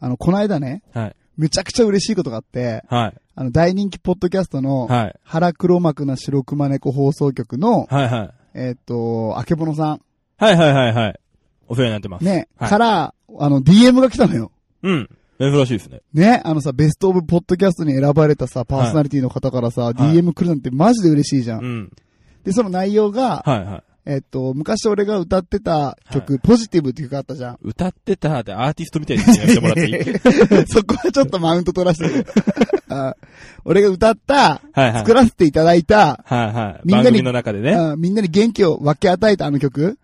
あの、この間ね、はい。めちゃくちゃ嬉しいことがあって、はい。あの、大人気ポッドキャストの、はい。腹黒幕な白熊猫放送局の、はいはい。えっ、と、あけぼのさん、はいはいはいはい。お世話になってます。ね、はいから、あの、DM が来たのよ。うん。珍しいですね。ね、あのさ、ベストオブポッドキャストに選ばれたさ、パーソナリティの方からさ、DM 来るなんてマジで嬉しいじゃん。うん。で、その内容が、はいはい。えっと、昔俺が歌ってた曲、ポジティブって曲あったじゃん。歌ってたってアーティストみたいにやってもらっていい？そこはちょっとマウント取らせて あ俺が歌った、はいはい。作らせていただいた、はいはい。みんなに番組の中でね。あみんなに元気を分け与えたあの曲？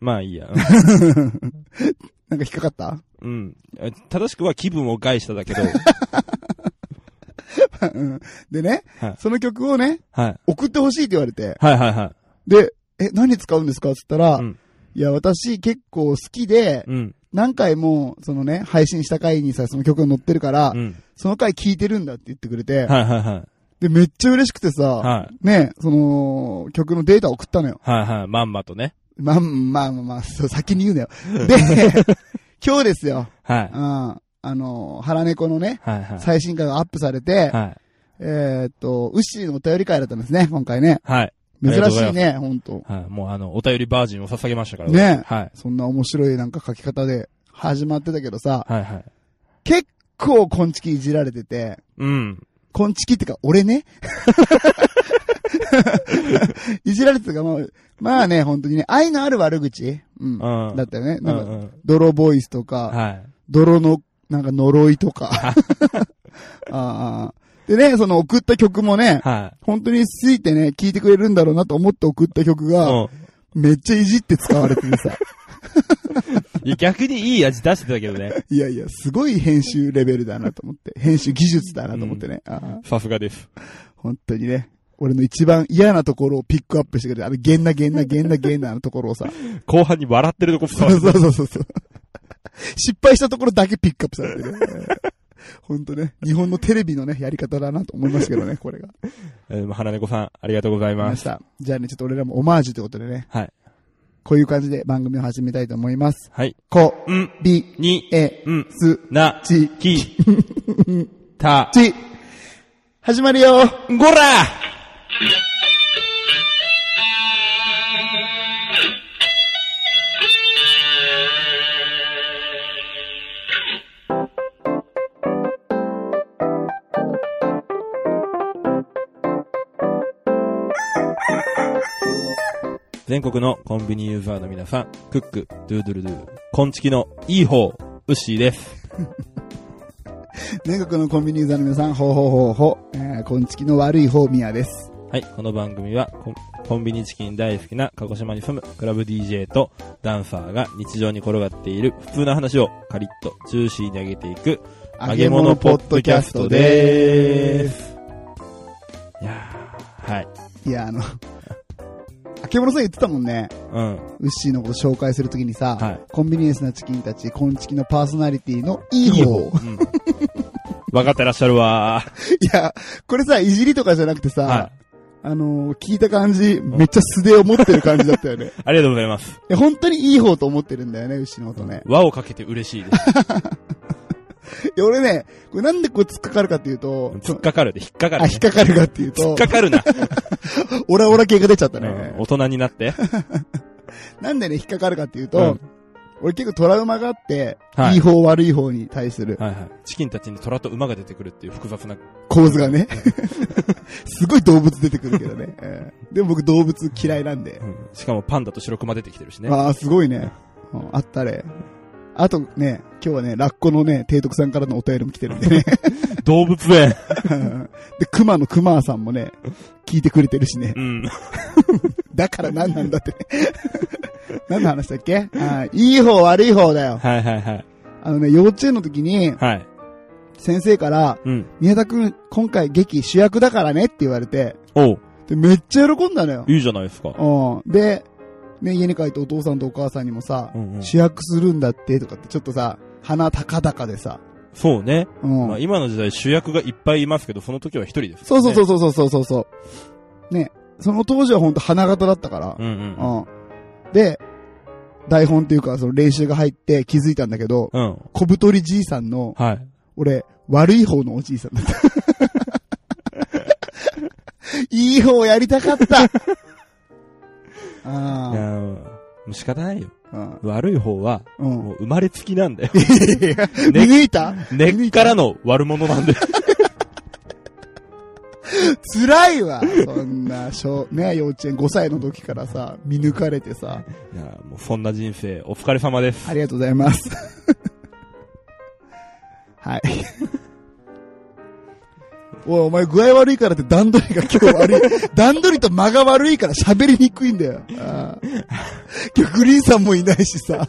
まあいいや。なんか引っかかった？うん。正しくは気分を害しただけど。うんでね、はいその曲をね、はい。送ってほしいって言われて、はいはいはで、え、何使うんですか？って言ったら、うんいや、私結構好きで、い。うん。何回も、そのね、配信した回にさ、その曲が載ってるから、うん。その回聴いてるんだって言ってくれて、はいはいはい。で、めっちゃ嬉しくてさ、はい。ね、その、曲のデータ送ったのよ。はいはい。まんまとね。まあまあまあまあ、そう先に言うなよ。で、今日ですよ。はい。うん。あの、腹猫のね、はいはい。最新回がアップされて、はい。えーっと、ウッシーのお便り会だったんですね、今回ね。はい。珍しいね、ほんと。はい。もうあの、お便りバージンを捧げましたから。ねはい。そんな面白いなんか書き方で始まってたけどさ、はいはい。結構コンチキいじられてて、うん。コンチキってか、俺ね？いじられてたか、まあ、まあね、本当にね、愛のある悪口？うん。うん。だったよね。うなんんか、うん。泥ボイスとか、はい。泥の、なんか呪いとか。ああでね、その送った曲もね、は本当についてね、聴いてくれるんだろうなと思って送った曲い。が、うん。めっちゃいじって使われててさ。いや、逆にいい味出してたけどね。いやいや、すごい編集レベルだなと思って。編集技術だなと思ってね。ああさすがです。本当にね。俺の一番嫌なところをピックアップしてくれて、あの、ゲンナゲンナゲンナゲンナのところをさ。後半に笑ってるとこそうそうそうそう。失敗したところだけピックアップされてね。本当ね。日本のテレビのね、やり方だなと思いますけどね、これが。えー、花猫さん、ありがとうございま。すした。じゃあね、ちょっと俺らもオマージュということでね、はい。こういう感じで番組を始めたいと思います。はい。こ、ん、び、に、え、うん、す、な、ち、き、た、ち、始まるよごら全国のコンビニユーザーの皆さん、クック、ドゥードゥルドゥ、コンチキのいい方、ウッシーです。全国のコンビニユーザーの皆さん、ほうほうほうほう、えー、こんちきの悪い方宮です。はい、この番組はコンコンビニチキン大好きな鹿児島に住むクラブ DJ とダンサーが日常に転がっている普通の話をカリッとジューシーに上げていく揚げ物ポッドキャストでーす。いやー、はい。いや、あの、あけぼのさん言ってたもんね。うん。ウッシーのこと紹介するときにさ、はいコンビニエンスなチキンたち、コンチキのパーソナリティのいい方。うん。分かってらっしゃるわ いや、これさ、いじりとかじゃなくてさ、ー。はい。あのー聞いた感じ、めっちゃ素手を持ってる感じだったよね。ありがとうございます。いや、本当にいい方と思ってるんだよね、ウッシーのことね。輪をかけて嬉しいです。いや、俺ね、これなんでこれ突っかかるかっていうと、突っかかるで引っかかる、あ、ね。引っかかるかっていう突っと、かかるな。オラオラ系が出ちゃったね。うん大人になって。なんでね、引っかかるかっていうと、うん俺結構トラウマがあって、はいい、い方悪い方に対するはいはい。チキンたちに虎と馬が出てくるっていう複雑な。構図がね。すごい動物出てくるけどね。えーでも僕動物嫌いなんでう。んしかもパンダと白熊出てきてるしね。ああ、すごいね。うんあったれ。あとね、今日はね、ラッコのね、提督さんからのお便りも来てるんでね。動物園。で、熊の熊さんもね、聞いてくれてるしねう。ん。だから何なんだってね。何の話だっけ？いい方悪い方だよ。はいはいはい。あのね、幼稚園の時に、はい。先生から、うん。宮田くん、今回劇主役だからねって言われて、おうで、めっちゃ喜んだのよ。いいじゃないですか。うん。で、ね、家に帰ってお父さんとお母さんにもさ、うんうん主役するんだってとかってちょっとさ、鼻高々でさ、そうね。うん。まあ、今の時代主役がいっぱいいますけど、その時は一人です、。そうそうそううそうそうそうそう。ね、その当時はほんと花形だったから、うんうん。うん。で、台本っていうか、その練習が入って気づいたんだけど、うん。小太りじいさんの、はい。俺、悪い方のおじいさんだった。いい方やりたかった。もう仕方ないよ。あ。悪い方は、うん。もう生まれつきなんだよ。見抜いた？根っからの悪者なんだよ。辛いわ。そんな、小、ね、幼稚園5歳の時からさ、見抜かれてさ、いやーもうそんな人生、お疲れ様です。ありがとうございます。はい。おい、お前具合悪いからって段取りが今日悪い。段取りと間が悪いから喋りにくいんだよ。あー今日グリーンさんもいないしさ、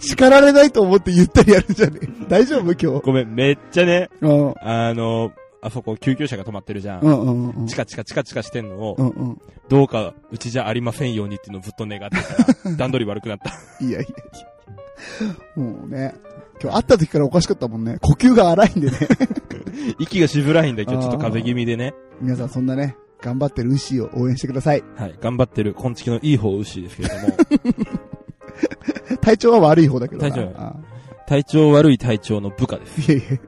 叱られないと思ってゆったりやるんじゃねえ。大丈夫今日？ごめん、めっちゃね、うん。あのーあそこ救急車が止まってるじゃん。うんうんうん。チカチカチカチカしてんのを、うんうん。どうかうちじゃありませんようにっていうのをずっと願ってたら、段取り悪くなった。いやいやいや。もうね、今日会った時からおかしかったもんね。呼吸が荒いんでね。息がしづらいんだけど、ちょっと風邪気味でね。皆さんそんなね、頑張ってる牛を応援してください。はい。頑張ってる、昆虫のいい方牛ですけれども、体調は悪い方だけどな。体調はあ体調悪い体調の部下です。いやいや、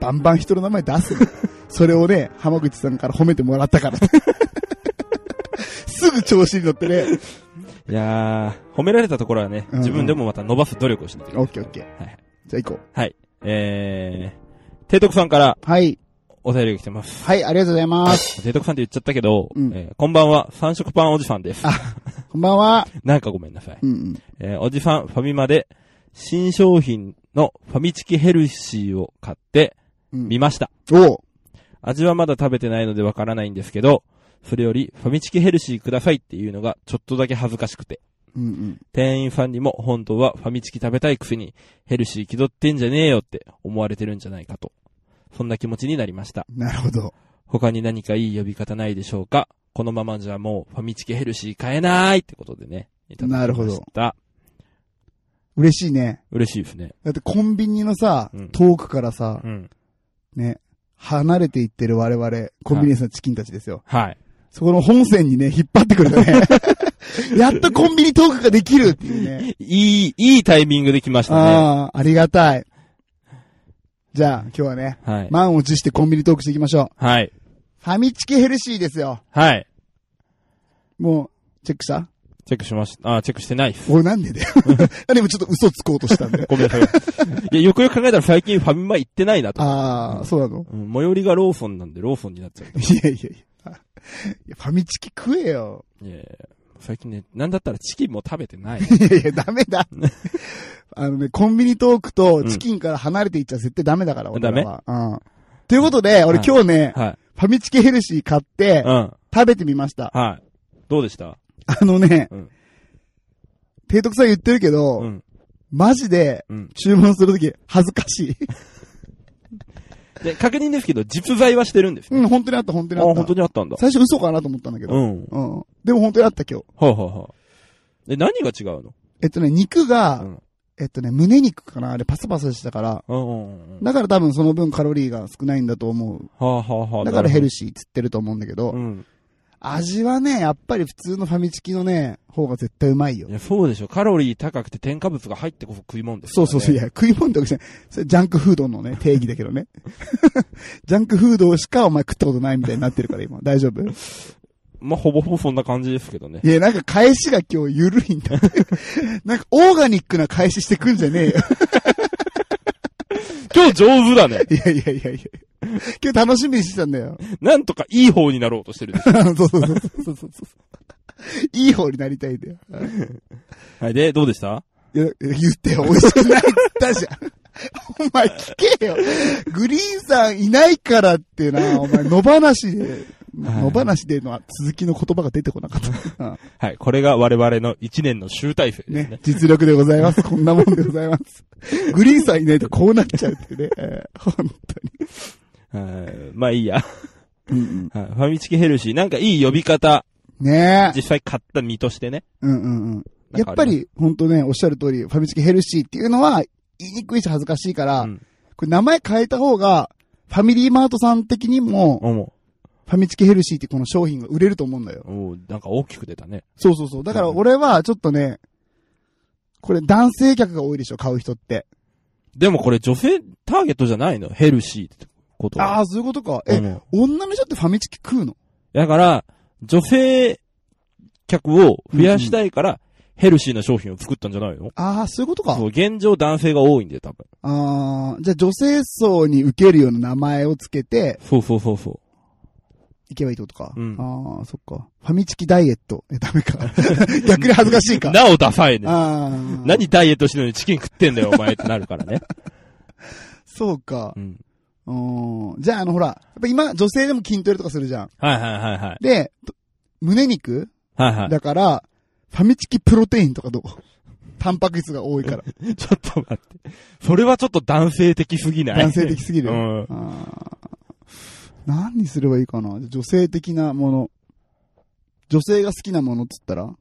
バンバン人の名前出すな。それをね、浜口さんから褒めてもらったから。すぐ調子に乗ってね。いやー、褒められたところはね、うんうん自分でもまた伸ばす努力をしないといけないオッケーオッケー。はい。じゃあ行こはい。えー、提督さんからう。はい。お便りが来てます。はい、ありがとうございます。提督さんって言っちゃったけど、うんえーこんばんは、三色パンおじさんです。こんばんは。なんかごめんなさい。うんうん。えーおじさん、ファミマで、新商品のファミチキヘルシーを買ってうんみました。おう。味はまだ食べてないのでわからないんですけど、それよりファミチキヘルシーくださいっていうのがちょっとだけ恥ずかしくて。うんうん。店員さんにも本当はファミチキ食べたいくせにヘルシー気取ってんじゃねえよって思われてるんじゃないかと。そんな気持ちになりました。なるほど。他に何かいい呼び方ないでしょうか？このままじゃもうファミチキヘルシー買えないってことでね。いただきましたなるほど。嬉しいね。嬉しいですね。だってコンビニのさ、うん遠くからさう、ん。ね、離れていってる我々、コンビニエンスのチキンたちですよ。はい。そこの本線にね、引っ張ってくるよね。やっとコンビニトークができるっていうね。いい、いいタイミングで来ましたね。ああ、ありがたい。じゃあ、今日はね、はい。満を持してコンビニトークしていきましょう。はい。ファミチキヘルシーですよ。はい。もう、チェックした？チェックしました。あ、チェックしてないです。俺なんでだよ。でもちょっと嘘つこうとしたんだよ。ごめんなさい。いや、よくよく考えたら最近ファミマ行ってないなと。ああ、そうなの？うん、最寄りがローソンなんでローソンになっちゃう。いやいやいや。いやファミチキ食えよ。いやいや最近ね、なんだったらチキンも食べてない。いやいや、ダメだ。あのね、コンビニトークとチキンから離れていっちゃ絶対ダメだから、俺らは。うん。ということで、俺はい今日ね、はい。ファミチキヘルシー買ってう、ん。食べてみました。はい。どうでした？あのねうん、提督さん言ってるけど、うん。マジでうん。注文するとき恥ずかしい。で、確認ですけど、実在はしてるんですね。うん、本当にあった、本当あ、にあった。本当にあったんだ。最初嘘かなと思ったんだけど。うん。うん。でも本当にあった今日。はいはいはい。で、何が違うの？えっとね、肉が、うんえっとね、胸肉かなあれパサパサしてたから、うんうんうん。だから多分その分カロリーが少ないんだと思う。はあはあはあ。だからヘルシシーっつってると思うんだけど、うん。味はね、やっぱり普通のファミチキのね、方が絶対うまいよい。や、そうでしょ。カロリー高くて添加物が入ってこそ食い物ですね。そうそうそう、いや、食い物ってわけじゃない。それジャンクフードのね、定義だけどね。ジャンクフードしかお前食ったことないみたいになってるから今。大丈夫？いまあ、ほぼほぼそんな感じですけどね。や、なんか返しが今日緩いんだ。なんかオーガニックな返ししてくんじゃねえよ。今日上手だね。いやいやいやいや。今日楽しみにしてたんだよ。なんとかいい方になろうとしてるでしょ。そうそうそうそうそう。いい方になりたいんだよ。はい。で、どうでした？いや、言ってよ、美味しくないって言ったじゃん。お前聞けよ。グリーンさんいないからってな、お前野放しで、野放しでの続きの言葉が出てこなかった。う んはい。これが我々の一年の集大成ですね。ね、実力でございます。こんなもんでございます。グリーンさんいないとこうなっちゃうってね。えー本はい。まあいいや。当に。うんはい。ファミチキヘルシー。なんかいい呼び方、うん、ねえ。実際買った身としてね。うんうんうん。やっぱり、本当ね、おっしゃる通り、ファミチキヘルシーっていうのは、言いにくいし恥ずかしいから、うん。これ名前変えた方が、ファミリーマートさん的にも、思ファミチキヘルシーってこの商品が売れると思うんだよ。う。おうなんか大きく出たね。そうそうそう。だから俺はちょっとね、これ男性客が多いでしょ、買う人って。でもこれ女性ターゲットじゃないの？ヘルシーってことは。ああ、そういうことか。え、うん女の人ってファミチキ食うの？だから、女性客を増やしたいから、ヘルシーな商品を作ったんじゃないの？ああ、そういうことかそう、。現状男性が多いんで、多分。ああ、じゃあ女性層に受けるような名前をつけて、そうそうそうそいけばいいってことか。うんああ、そっか。ファミチキダイエット。え、ダメか。逆に恥ずかしいか。なおダサいね。何ダイエットしてるのにチキン食ってんだよ、お前ってなるからね。そうかう。ん。うん。じゃあ、あの、ほら、やっぱ今、女性でも筋トレとかするじゃん。はいはいはいはい。で、と胸肉はいはい。だから、ファミチキプロテインとかどう？タンパク質が多いから。ちょっと待って。それはちょっと男性的すぎない？男性的すぎる？うん。何にすればいいかな？女性的なもの。女性が好きなものっつったら？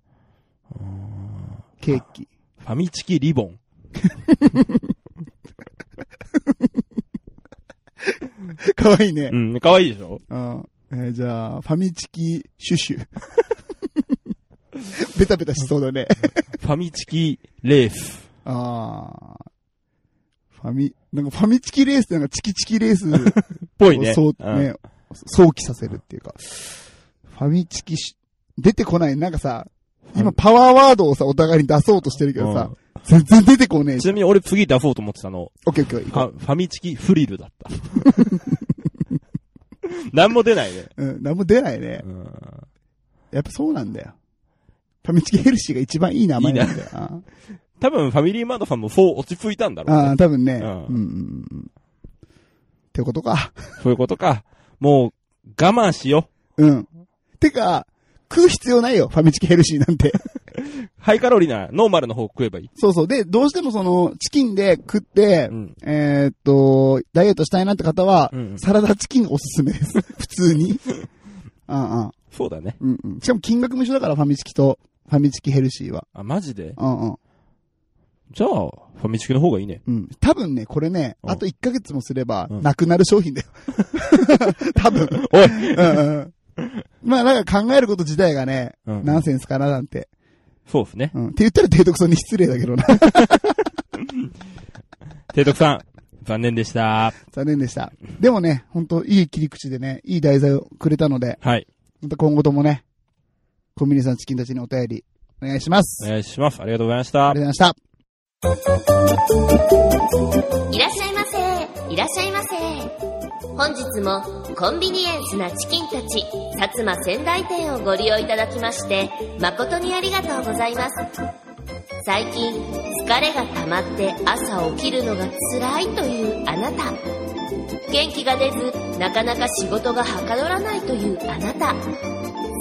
ケーキ。ファミチキリボン。かわいいねう。ん、かわいいでしょ？うんえーじゃあ、ファミチキシュシュ。ベタベタしそうだね。ファミチキレース。ああ。ファミ、なんかファミチキレースってなんかチキチキレースを ぽいね。そう、うんね、想起させるっていうか。ファミチキし、出てこない。なんかさ、今パワーワードをさ、お互いに出そうとしてるけどさ、全然出てこねえちなみに俺次出そうと思ってたの、オッケーオッケーファミチキフリルだった。なんも出ないね。うん、なんも出ないねう。んやっぱそうなんだよ。ファミチキヘルシーが一番いい名前なんだよ。あ多分ファミリーマートさんもそう落ち着いたんだろうね。あー、多分ね。ううんん、うん、うん。ってことか。そういうことか。もう、我慢しようん。てか、食う必要ないよ、ファミチキヘルシーなんて。う。ハイカロリーな、ノーマルの方食えばいい。そうそう。で、どうしてもその、チキンで食って、うん。えーっと、ダイエットしたいなって方は、うんサラダチキンおすすめです。普通に。うんうん。そうだね。うんうん。しかも金額も一緒だから、ファミチキと、ファミチキヘルシーは。あ、マジで？うんうん。じゃあ、ファミチキの方がいいね。うん。多分ね、これね、うんあと1ヶ月もすれば、うんなくなる商品だよ。多分。おいうんうん。まあ、なんか考えること自体がね、うんナンセンスかななんて。そうですね。うん。って言ったら低徳さんに失礼だけどな。提督さん、残念でした。残念でした。でもね、本当いい切り口でね、いい題材をくれたので、はい。また今後ともね、コンビニさんチキンたちにお便り、お願いします。お願いします。ありがとうございましたあり。がとうございました。いらっしゃいませ。いらっしゃいませ。本日もコンビニエンスなチキンたち、薩摩仙台店をご利用いただきまして、誠にありがとうございます。最近、疲れが溜まって朝起きるのが辛いというあなた。元気が出ず、なかなか仕事がはかどらないというあなた。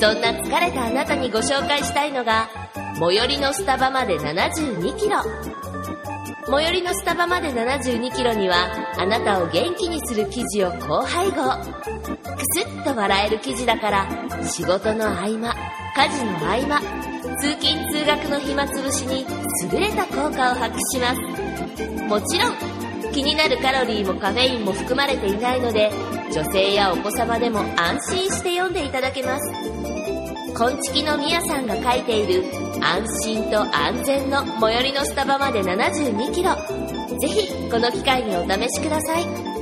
そんな疲れたあなたにご紹介したいのが、最寄りのスタバまで72キロ。最寄りのスタバまで72キロにはあなたを元気にする記事を高配合くすっと笑える記事だから仕事の合間家事の合間通勤通学の暇つぶしに優れた効果を発揮します。もちろん気になるカロリーもカフェインも含まれていないので女性やお子様でも安心して読んでいただけます。こんちきのみやさんが書いている安心と安全の最寄りのスタバまで72キロぜひこの機会にお試しください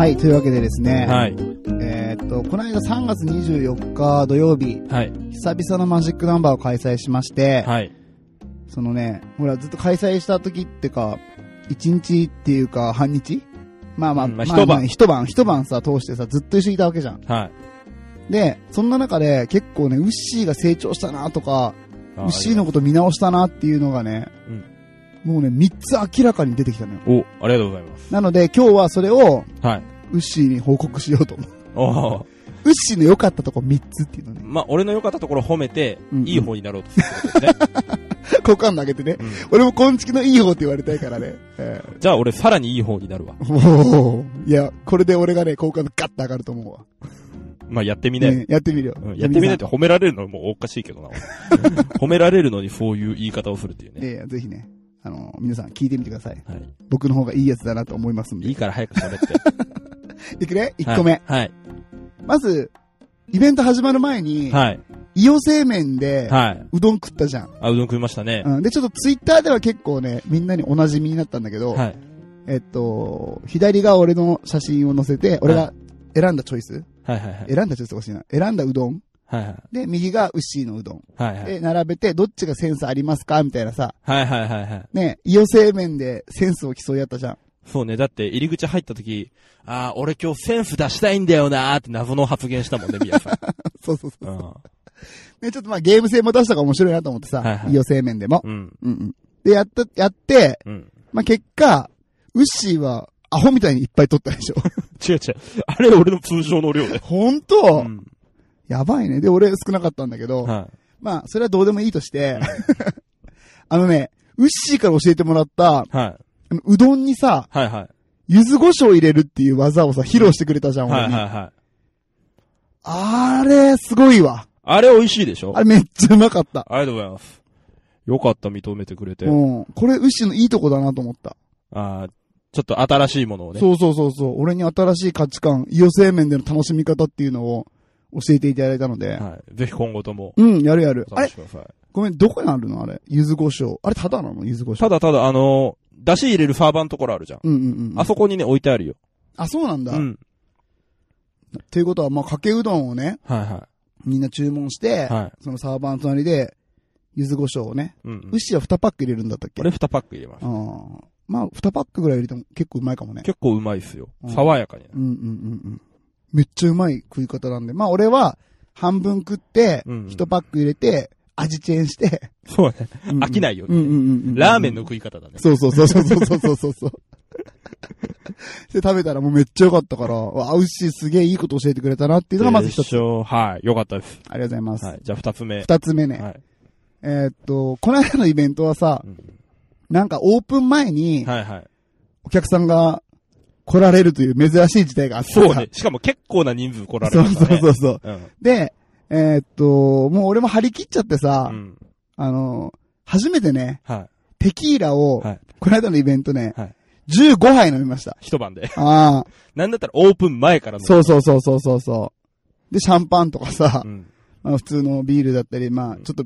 はい、というわけでですね、はい。えーっと、この間3月24日土曜日、はい。久々のマジックナンバーを開催しまして、はい。そのね、ほら、ずっと開催した時ってか、1日っていうか、半日？まあまあ、うんまあ一晩一晩、一晩さ、通してさ、ずっと一緒にいたわけじゃん。はい。で、そんな中で、結構ね、ウッシーが成長したなとか、あウッシーのこと見直したなっていうのがね、もうね、3つ明らかに出てきたのよ。お、ありがとうございます。なので、今日はそれを、はい。ウッシーに報告しようと思う。ウッシーの良かったとこ3つっていうのね。まあ、俺の良かったところ褒めてうんう、んいい方になろうとするね。好感度上げてね。うん俺も今月のいい方って言われたいからね。えじゃあ俺さらにいい方になるわ。いや、これで俺がね、好感度ガッと上がると思うわ。まあ、やってみね。ねやってみるよ。うんやってみないと褒められるのもおかしいけどな。俺 褒められるのにそういう言い方をするっていうね。いやぜひね。あの、皆さん聞いてみてください。はい。僕の方がいいやつだなと思いますんで。いいから早く喋って。いくね ?1 個目。はい。まず、イベント始まる前に、はい。伊予製麺で、はい。うどん食ったじゃん。あ、うどん食いましたね。うん。で、ちょっとツイッターでは結構ね、みんなにお馴染みになったんだけど、はい。えっと、左が俺の写真を載せて、俺が選んだチョイス、はいはいはい。選んだチョイス欲しい？な。選んだうどんはいはい。で、右がウッシーのうどん。はいはい。で、並べて、どっちがセンスありますか？みたいなさ、はいはいはいはい。ね、伊予製麺でセンスを競い合ったじゃん。そうね。だって、入り口入った時、あー、俺今日センス出したいんだよなーって謎の発言したもんね、宮さん。そうそうそう。うん。ね、ちょっとまあゲーム性も出したから面白いなと思ってさ、はいはい伊予製麺でも。うん。うんうん。で、やった、やって、うん。まあ結果、ウッシーは、アホみたいにいっぱい取ったでしょ。違う違う。あれ俺の通常の量で。ほんと、うん。やばいね。で、俺少なかったんだけど、はまあ、それはどうでもいいとして、あのね、ウッシーから教えてもらった、い。はい。うどんにさ、はいはい。柚子胡椒入れるっていう技をさ、披露してくれたじゃん、俺に。はいはいはい。あれ、すごいわ。あれ美味しいでしょ？あれめっちゃうまかった。ありがとうございます。よかった、認めてくれて。うん。これ、ウッシーのいいとこだなと思った。あーちょっと新しいものをね。そうそうそうそう。俺に新しい価値観、伊予製麺での楽しみ方っていうのを教えていただいたので。はい。ぜひ今後ともうん、やるやる。おあれ。ごめん、どこにあるの？あれ。柚子胡椒。あれ、ただなの？柚子胡椒。ただただ、あのー、出汁入れるサーバーのところあるじゃん。うんうんうん。あそこにね、置いてあるよ。あ、そうなんだ。うん。ということは、まあ、かけうどんをね、はいはみんな注文して、い。はい。そのサーバーの隣で、柚子胡椒をね、うん、うんウッシーは2パック入れるんだったっけ？これ2パック入れます。ああ。まあ、2パックぐらい入れても結構うまいかもね。結構うまいっすようん。爽やかに。うんうんうんうん。めっちゃうまい食い方なんで。まあ、俺は、半分食って、うんうん1パック入れて、味チェンして、そうね。飽きないように。うんうんうんうん。ラーメンの食い方だね。そうそうそうそうそうそうそうそう。で、食べたらもうめっちゃ良かったから、わあ、ウッシーすげえいいこと教えてくれたなっていうのがまず一つ。はい。よかったです。ありがとうございます。はい。じゃあ二つ目。二つ目ね。はい。えーっと、この間のイベントはさ、うんなんかオープン前にはいはい。お客さんが来られるという珍しい事態があってさそうね。しかも結構な人数来られそうましたね。そうそうそう。うん。で、えーっと、もう俺も張り切っちゃってさ、うん。あの、初めてね、はテキーラを、い。はい。この間のイベントね、はい15杯飲みました。一晩で。ああ、なんだったらオープン前からの。そうそうそうそうそうそう。で、シャンパンとかさ、うん。まあ普通のビールだったり、まあちょっと、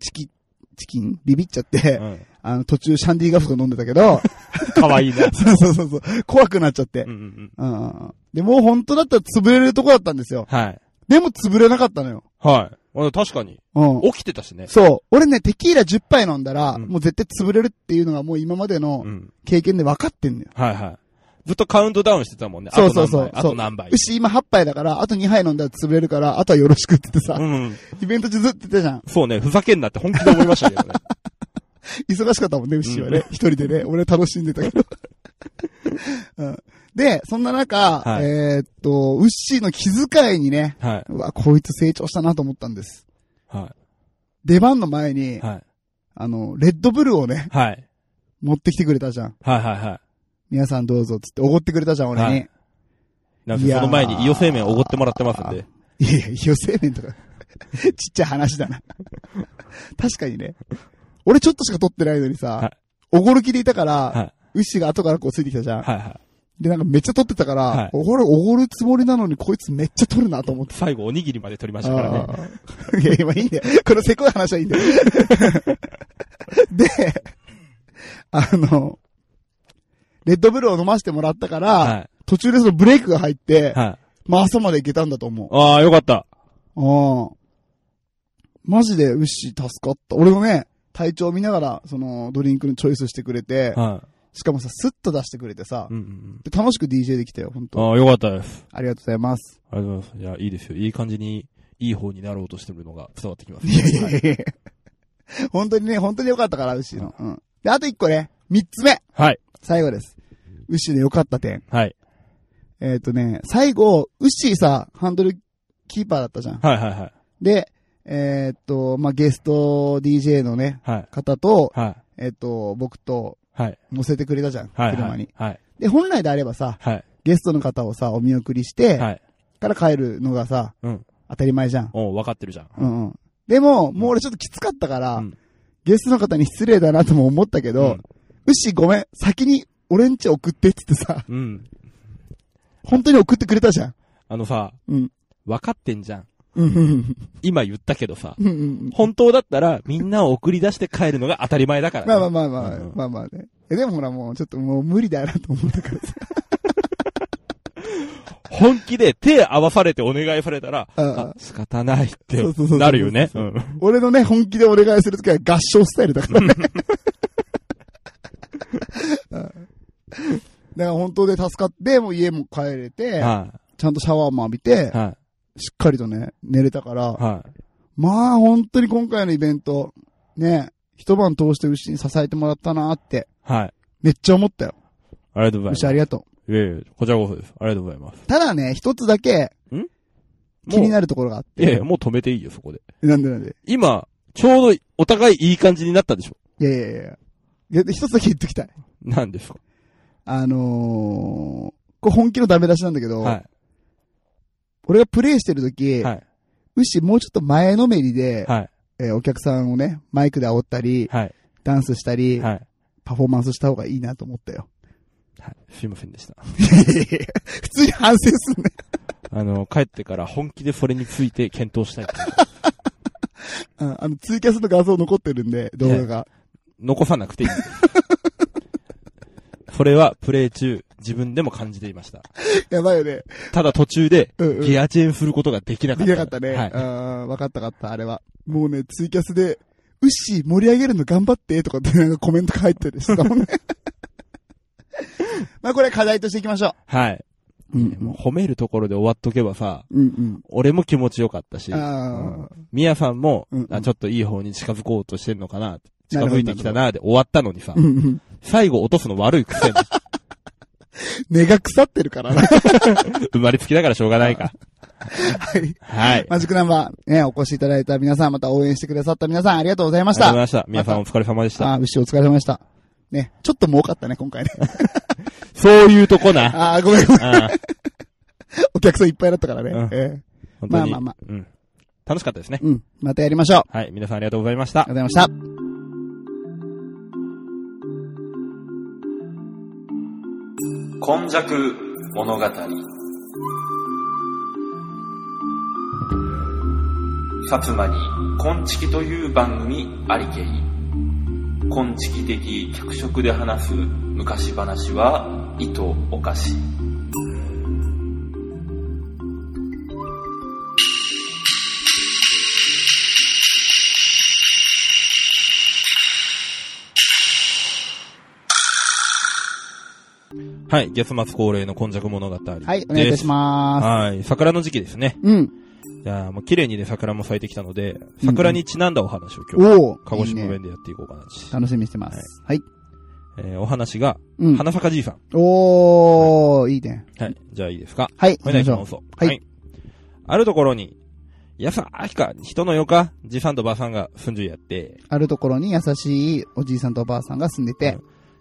チキ、チキン？ビビっちゃって、うん。あの、途中シャンディガフと飲んでたけど、かわいいな。そうそうそうそう、怖くなっちゃってうん。うんうん。うん。で、もう本当だったら潰れるとこだったんですよ。はい。でも潰れなかったのよ。はい。あ確かに。うん。起きてたしね。そう。俺ね、テキーラ10杯飲んだら、うんもう絶対潰れるっていうのがもう今までのうん。経験で分かってんのよ。はいはい。ずっとカウントダウンしてたもんね。そうそうそうあと何杯あと何杯よ。し、今8杯だから、あと2杯飲んだら潰れるから、あとはよろしくって言ってさ、うん。イベント中ずっと言ってたじゃん。そうね、ふざけんなって本気で思いましたけどね。忙しかったもんね、牛はね。一人でね。俺は楽しんでたけど。うん、で、そんな中、はいえーっと、ウッシーの気遣いにね、はうわ、こいつ成長したなと思ったんです。い。は出番の前にい。、はい。あの、レッドブルをね、はい。持ってきてくれたじゃん。はいはいは皆さんどうぞ、つっておごってくれたじゃん、俺に。はいい、なんかその前に伊予製麺おごってもらってますんで。やいや、伊予製麺とか、ちっちゃい話だな。確かにね。俺ちょっとしか取ってないのにさ、はいおごる気でいたから、はウッシーが後からこうついてきたじゃん。い。はいはい。で、なんかめっちゃ取ってたから、はいおごる、おごるつもりなのにこいつめっちゃ取るなと思って。最後おにぎりまで取りましたからね。いや、今いいんだよ。このせこい話はいいんだよ。で、あの、レッドブルを飲ませてもらったから、はい。途中でそのブレイクが入って、はい。まあ朝まで行けたんだと思う。ああ、よかった。ああ。マジで、ウッシー助かった。俺もね、体調見ながら、その、ドリンクのチョイスしてくれて、はしかもさ、スッと出してくれてさい。う、んうんで楽しく DJ できたよ、本うん。当ああ、よかったです。ありがとうございます。ありがとうございます。いや、いいですよ。いい感じに、いい方になろうとしてるのが伝わってきます。いやいやいやいや本当にね、本当に良かったから、ウッシーの。うん。で、あと一個ね、三つ目。はい。最後です。ウッシーの良かった点。はい。えっ、とね、最後、ウッシーさ、ハンドルキーパーだったじゃん。はいはいはい。で、えっ、と、まあ、ゲスト DJ のね、はい。方と、はい。えっ、と、僕とはい。乗せてくれたじゃん。はい。車に。はい。で、本来であればさ、はい。ゲストの方をさ、お見送りして、はい。から帰るのがさ、うん。当たり前じゃん。おう分かってるじゃん。うんうん。でも、もう俺ちょっときつかったから、うんゲストの方に失礼だなとも思ったけど、うんごめん、先に俺んち送ってって言ってさ、うん。本当に送ってくれたじゃん。あのさ、うん。分かってんじゃん。今言ったけどさ。本当だったらみんなを送り出して帰るのが当たり前だから、ね。まあまあまあまあ、うんまあまあね。え、でもほらもうちょっともう無理だよなと思ったからさ。本気で手合わされてお願いされたら、うんあ、仕方ないってなるよね。うん俺のね、本気でお願いするときは合唱スタイルだからね。うん だから本当で助かって、もう家も帰れて、はちゃんとシャワーも浴びてしっかりとね、寝れたから、い。はい。まあ本当に今回のイベント、ね、一晩通して牛に支えてもらったなって、はい。めっちゃ思ったよ。ありがとうございます。牛ありがといえいえ、こちらこそです。ありがとうございます。う。ただね、一つだけ気にる。なるところがあっいやいや、て、もう止めていいよ、そこで。なんでなんで？今、ちょうどお互いいい感じになったでしょ？いやいやいやいや。で一つだけ言っときたい。なんですか？あのー、これ本気のダメ出しなんだけど、は俺がプレイしてるとき、い。はい。うしもうちょっと前のめりで、はい。えーお客さんをね、マイクで煽ったり、はい。ダンスしたり、はい。パフォーマンスした方がいいなと思ったよ。はい。すいませんでした。普通に反省すんね。あの、帰ってから本気でそれについて検討したいと思い あの、ツイキャスの画像残ってるんで、動画が。残さなくていい。それはプレイ中、自分でも感じていました。やばいよね。ただ途中で、うんうん。ギアチェンすることができなかった。できなかったね。はい。うん、わかったわかった、あれは。もうね、ツイキャスで、ウッシー盛り上げるの頑張って、とかってなんかコメント書いてるしさ、もんね。まあこれ課題としていきましょはい。う。うもう褒めるところで終わっとけばさ、うんうん。俺も気持ちよかったし、みやさんも、うんうんあ、ちょっといい方に近づこうとしてんのかな、近づいてきたな、で終わったのにさう、んうん。最後落とすの悪い癖に 根が腐ってるからな。生まれつきだからしょうがないか。はい。はい。マジックナンバー、ね、お越しいただいた皆さん、また応援してくださった皆さん、ありがとうございました。ありがとうございました。皆さんお疲れ様でした。ああ、牛お疲れ様でした。ね、ちょっと儲かったね、今回ね。そういうとこな。ああ、ごめんごめん。あお客さんいっぱいだったからね。まあまあまうん。楽しかったですねえ。うん。またやりましょう。はい。皆さんありがとうございましたあり。がとうございました。今昔物語。薩摩に「こんちき」という番組ありけり。こんちき的脚色で話す昔話は意図おかしはい。月末恒例の今昔物語。はい、お願いいたします。はい。桜の時期ですね。うん。じゃあ、もう綺麗にね、桜も咲いてきたので、桜にちなんだお話を今日は、おお鹿児島いいね弁でやっていこうかなし。楽しみにしてます。はい。えーお話が、うん。花坂じいさん。おー、いいね。はい。じゃあいいですか？はい、お願いします。はいあるところに、やさあきか、人のよか、じいさんとばあさんが住んじゅうやって、う。あるところに優しいおじいさんとおばあさんが住んでて、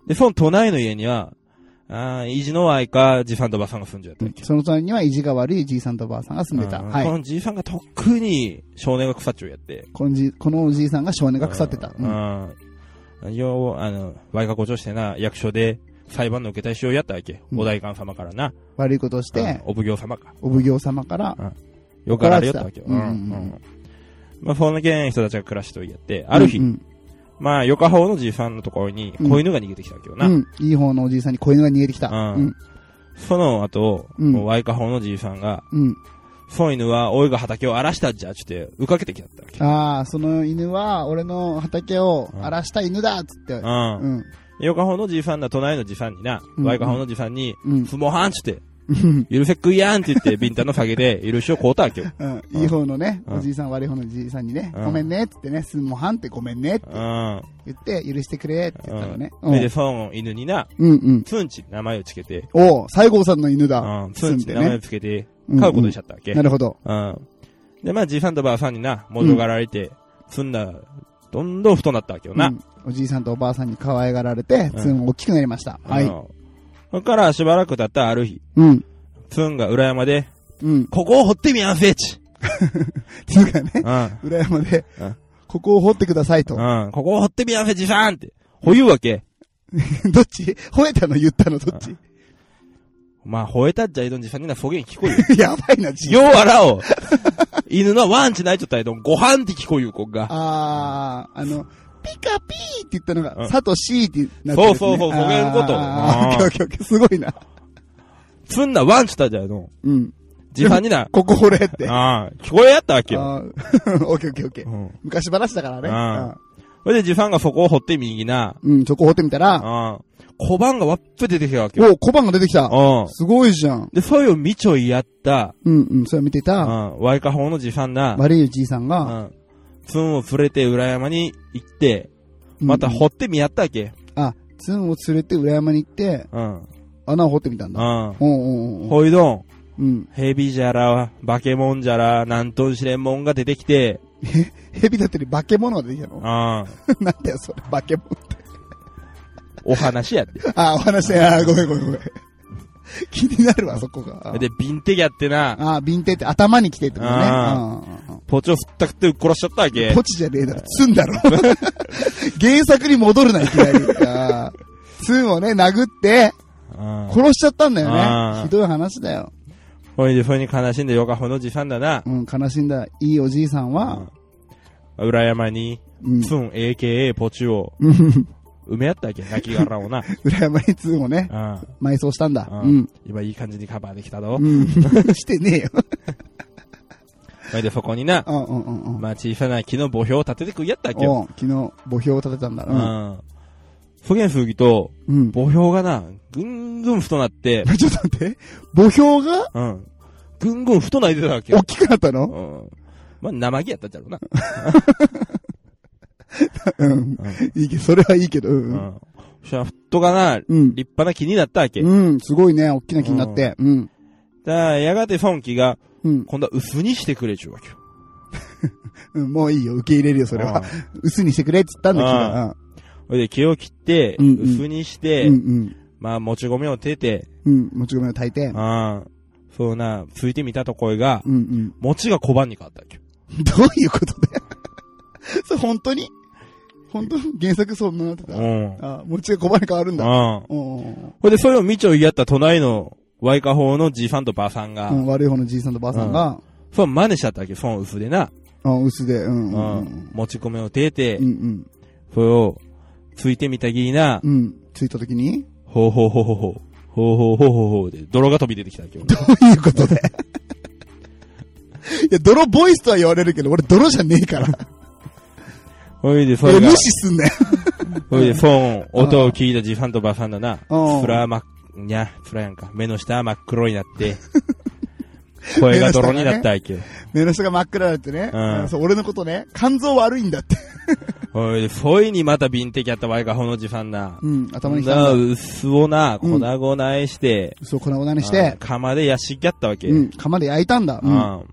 で、その隣の家には、あー、意地の愛か、じいさんとばあさんが住んじゅうやったわけ？その隣には意地が悪いじいさんとおばあさんが住んでた。うんはい。このじいさんが特に少年が腐っちゅうやって。このじこのおじいさんが少年が腐ってた。ううんん。うん。よう、あの、ワイが誇張してな、役所で裁判の受けたいしをやったわけ。うんお代官様からな。悪いことをして、うんお奉行様か。お奉行様から、よくあられよったわけよ。うんうんうんまあ、その件人たちが暮らしといやって、ある日、うんまあ、横浜のじいさんのところに子犬が逃げてきたわけよな。うん、うん。いい方のおじいさんに子犬が逃げてきた。うんうん。その後、うんもうワイカホのじいさんが、うん。その犬は、おいが畑を荒らしたんじゃ、ちって、追いかけてきたったわけ。ああ、その犬は、俺の畑を荒らした犬だっつって。う。うんん。横浜のじいさんだ、隣のじいさんにな、うんワイカホのじいさんに、うん。相撲はんちって、うん。許せっくいやんって言って、ビンタの下げで、許しをこうたわけよ。うん。いい方のね、うんおじいさん悪い方のおじいさんにね、うんごめんねっつってね、すんもはんってごめんねってうん。言って、許してくれって言ったのね。うん。で、その犬にな、うんうん。ツンチ名前をつけて、おう、西郷さんの犬だ。うん、ツ住んでンチ名前をね。つけて、うん飼うことにしちゃったわけ。なるほど。うん。で、まあ、じいさんとばあさんにな、もどがられて、積んだ、どんどん太なったわけよな。うんおじいさんとおばあさんに可愛がられて、うん大きくなりました。はい。うん。そっからしばらく経ったある日、うん。ツンが裏山で、うん。ここを掘ってみやんせち。つうかね、うん。裏山でうん、ここを掘ってくださいと。うん。ここを掘ってみやせ、じさんって。ほ言うわけ。どっち？吠えたの言ったの？どっち？まあ、吠えたっちゃいどんじさんにな、そげん聞こえる。やばいな、じよう笑おう。犬のワンチ泣いちゃったいどん、ご飯って聞こえる、こんが。あー、あの、ピカピーって言ったのが、うんサトシーってなってるね、そうそうそうそういうことあーオッケーオッケーオッケー、すごいな。つんなワンチたじゃいの。うん。じさんにな、ここ掘れって。あああ、聞こえやったわけよ。ー オッケーオッケーオッケー。うん。昔話だからね。あそれで、じさんがそこを掘って右な、うん、そこ掘ってみたら、ああ、小判がわっぷ出てきたわけよ。お小判が出てきた。うん。すごいじゃん。で、そういうみちょいやった、うんうん、それ見てうた、ん、ワイカホのじさんな、悪いおじいさんが、うん。ツンを連れて裏山に行って、またうんうん掘ってみやったわけ。あ、ツンを連れて裏山に行って、うん。穴を掘ってみたんだ。うん。おうおうおうほいどん、うん。ヘビじゃら、化け物じゃら、なんとんしれんもんが出てきて、ヘビだったり化け物が出てきたの？うん。なんだよ、それ、化け物って。お話やって。あ、お話ね、あ、ごめんごめんごめん。気になるわ、そこが。で、ビンテギやってな、あ、ビンテって頭に来てってことね。うんポチを振ったくって殺しちゃったわけ。ポチじゃねえだろ、ツンだろ。原作に戻るな、いきなり。ツンをね、殴って、うん。殺しちゃったんだよね。ひどい話だよ。ほいで、それに悲しんで、よかほのじさんだな。うん、悲しんだ、いいおじいさんは、裏山に、うん。ツン AKA ポチをうん埋めやったわけ。亡き殻をな。裏山にツンをね、うん。埋葬したんだ。ううんん。今いい感じにカバーできたぞう。ん。してねえよ。それでそこにな、うんうんうんうん。まあ小さな木の墓標を立ててくんやったわけよ。おう昨日、墓標を立てたんだ。う。ん。そげんすぎと、うん。墓標がな、ぐんぐん太なって、ちょっと待って。墓標が？うん。ぐんぐん太なってたわけよ大。きくなったの？うん。まあ生木やったんじゃろうな。うん。いいけど、それはいいけど。ううんん。そしたら、フットがな、うん。立派な木になったわけ。うん。すごいね。大きな木になって。うん。だからやがて孫木が、うん。今度は薄にしてくれちゅうわけよ。うん。もういいよ。受け入れるよ、それは。薄にしてくれって言ったんだ、木が。それで木を切って、うんうん薄にしうて、ん。うん。まあ、もち米をてて、うん。もち米を炊いて。ああ、そうな、ついてみたところが、うんうん。餅が小判に変わったわけよ。どういうことだよ。それ本当に？本当原作そんななってた。うん。あ、餅が小判に変わるんだ。うんうんほいで、それをみちょいやった隣の、ワイカ法のじいさんとばあさんが、うん。悪い方のじいさんとばあさんが、そう真似しちゃったわけ？よ、その薄でな。うん、薄で、うん。ううんん。餅米をててうん。う、ん。それを、ついてみたぎりな、うん。ついた時に？ほうほうほうほうほう。ほうほうほうほうほうで、泥が飛び出てきたわけよ。どういうことでいや、泥ボイスとは言われるけど、俺泥じゃねえから。ほいで、それ無、視すんなよ。ほいで、その音を聞いたじいさんとばあさんだな。うんフラま、にゃ、フラやんか。目の下は真っ黒になって、声が泥になったわけよ。目の下が真っ暗だってね。うんそう、俺のことね、肝臓悪いんだって。ほいで、そいにまたビンテキやったわいがほのじさんな。うん、頭にきたな、んだ。薄をな、うん粉々へして、そう、粉々にしうんて、釜でやしきやったわけ。うん、釜で焼いたんだ。うん。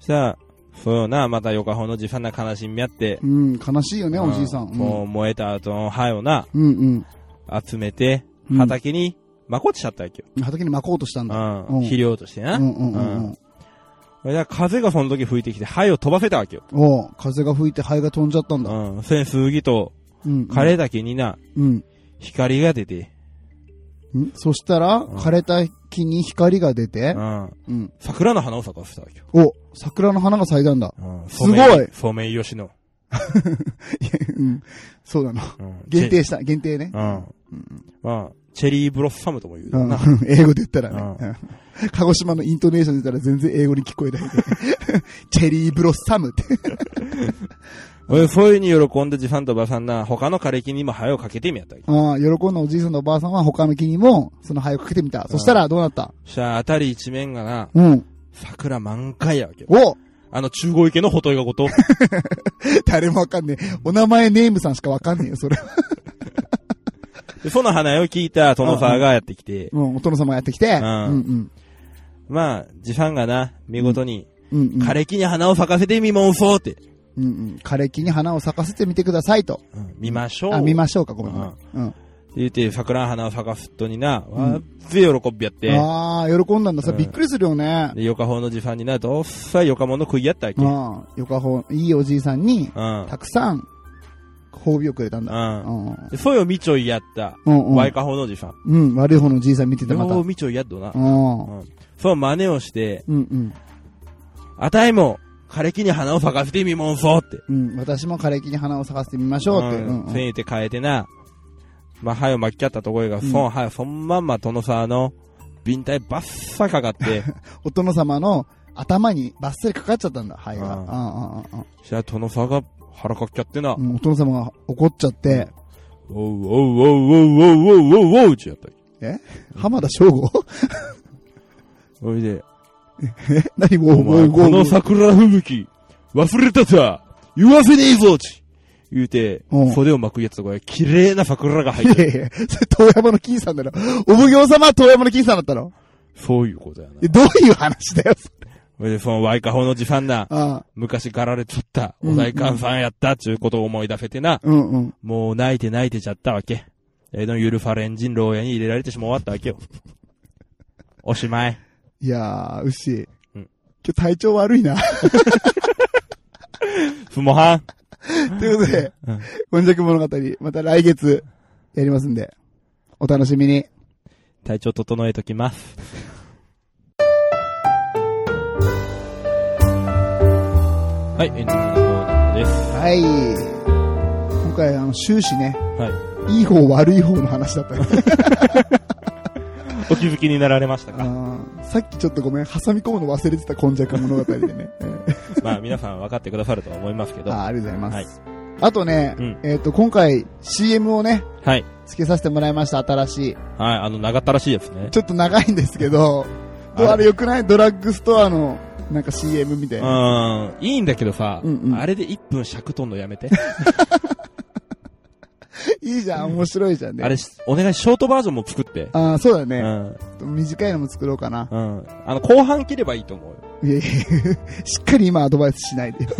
したら、そうよな、また横ほのじさんな悲しみやって、うん、悲しいよね、おじいさん。うもう燃えた後の灰をな、うん、うん。集めて、うん畑に、まこっちゃったわけよ。畑に巻こうとしたんだ。うん。うん肥料としてな。うん、うん、うんうん。それで風がその時吹いてきて、灰を飛ばせたわけよ。おう風が吹いて灰が飛んじゃったんだ。うん。それに数木と、うん。枯れ竹にな、うん。光が出て、んそしたら、ん枯れた木に光が出てう、ん。うん。桜の花を咲かせたわけよ。お、桜の花が咲いたんだ。うん。すごいソメイヨシノ。うん。そうなの。うん。限定した、限定ね。うん。まあ、チェリーブロッサムとも言ううん。英語で言ったらね。ううん鹿児島のイントネーションで言ったら全然英語に聞こえない。チェリーブロッサムって。俺、そういうに喜んでじさんとばさんな、他の枯れ木にも灰をかけてみやった。ああ、喜んだおじいさんとおばあさんは他の木にも、その灰をかけてみた。そしたらどうなった？そしたら、あたり一面がな、うん。桜満開やわけよ。おあの、中郷池のほといがごと。誰もわかんねえ。お名前ネームさんしかわかんねえよ、それは。で、その花を聞いた殿沢がやってきて、もう、お殿様やってきて。うんうん。まあ、じさんがな、見事に、うんうん。枯れ木に花を咲かせてみもんそうって、うんうん。枯れ木に花を咲かせてみてくださいと。うん見ましょう。あ、見ましょうか、ごめんごめん。うん。言うて、桜の花を咲かすとにな、んわっぜ喜びやって、ああ、喜んだんだ。さ、うんびっくりするよね。で、ヨカホのじさんにな、どっさいヨカモノ食いやったわけ。うん。ああ、横浜、いいおじいさんに、うん。たくさん、褒美をくれたんだ。うん。でそうよ、みちょいやった。うんうんワイカホのじさん。うん、悪い方のおじいさん見てた、また。ようみちょいやっとな。うん。うん。そう真似をして、うんうん。あたいも、枯れ木に花を咲かせてみもんそうって。うん、私も枯れ木に花を咲かせてみましょうって。ううんん。せんて変えてな。まあ、はよ巻きゃったところが、うんそん、はよ、そんまんま殿さの、ビンタイバッサかかって、お殿様の頭にバッサリかかっちゃったんだ、肺が。うんうんうんうんじゃあ殿さが腹かっきゃってな。うん。うん、お殿様が怒っちゃって、おうおうおうおうおうおうおうおうちやったっけ。浜田省吾おいで、何もう、お前、この桜吹雪、忘れたさ言わせねえぞち言うてうん、袖を巻くやつとか、綺麗な桜が入いってる。やいや、それ遠山の金さんだろ。お奉行様は遠山の金さんだったのそういうことやなえ。どういう話だよ、それそれで、そのワイカホのじさんな、あ昔かられちゃった、うんお代官さんやったっちゅうことを思い出せてな、うんうん。もう泣いて泣いてちゃったわけ。江戸のゆるファレン人牢屋に入れられてしま終わったわけよ。おしまい。いやー、牛。うん今日体調悪いな。ふもはん。ということで、うん今昔物語、また来月やりますんで、お楽しみに。体調整えときます。はい、エンディングのコーナーです。はい。今回、あの、終始ね、はい。いい方悪い方の話だったね。お気づきになられましたあかーさっきちょっとごめん、挟み込むの忘れてた今昔物語でね。え ーまあ皆さん分かってくださるとは思いますけど。はあーありがとうございます。はいあとね、うんえっ、と、今回 CM をね、い。付けさせてもらいました、新しい。はい、あの、長ったらしいですね。ちょっと長いんですけど、どうあれあれよくない？ドラッグストアの、なんか CM みたいうな。ん、いいんだけどさ、うんうんあれで1分尺取んのやめて。いいじゃん、面白いじゃんね。あれ、お願い、ショートバージョンも作って。ああ、そうだうね、ん。短いのも作ろうかな。うん。あの、後半切ればいいと思うよ。いやいや しっかり今アドバイスしないでよ。で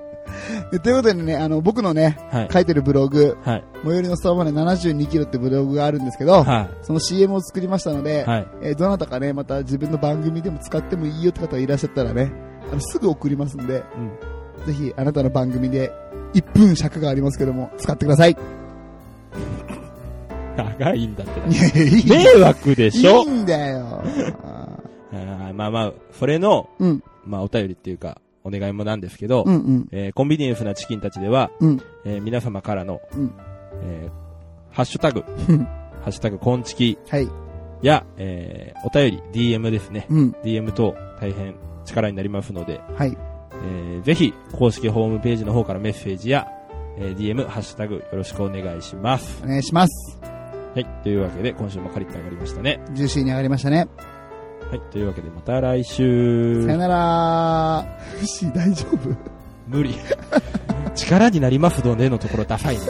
ということでね、あの、僕のね、はい。書いてるブログ、はい。最寄りのスタバまで72キロってブログがあるんですけど、はその CM を作りましたので、い。はい。えーどなたかね、また自分の番組でも使ってもいいよって方がいらっしゃったらね、あのすぐ送りますんで、うん。ぜひあなたの番組で1分尺がありますけども、使ってください。い長いんだってな。やいや、いい。迷惑でしょいいんだよ。あ はいまあまあ、それの、ーうん、まあお便りっていうか、お願いもなんですけど、うん、うん、えーコンビニエンスなチキンたちでは、うん、えー皆様からの、うんえーハッシュタグ、うんハッシュタグ、コンチキはい、や、えーお便り、DM ですね。うん、DM 等、大変力になりますので、はい、えーぜひ、公式ホームページの方からメッセージや、えー DM、ハッシュタグ、よろしくお願いします。お願いします。はい。というわけで、今週もカリッと上がりましたね。ジューシーに上がりましたね。はい。というわけで、また来週。さよならフシ大丈夫？無理。力になりますのでのところダサいね。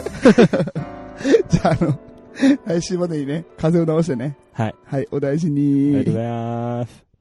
じゃあ、あの、来週までにね、風邪を治してね。はい。はい、お大事ありに。がとうございます。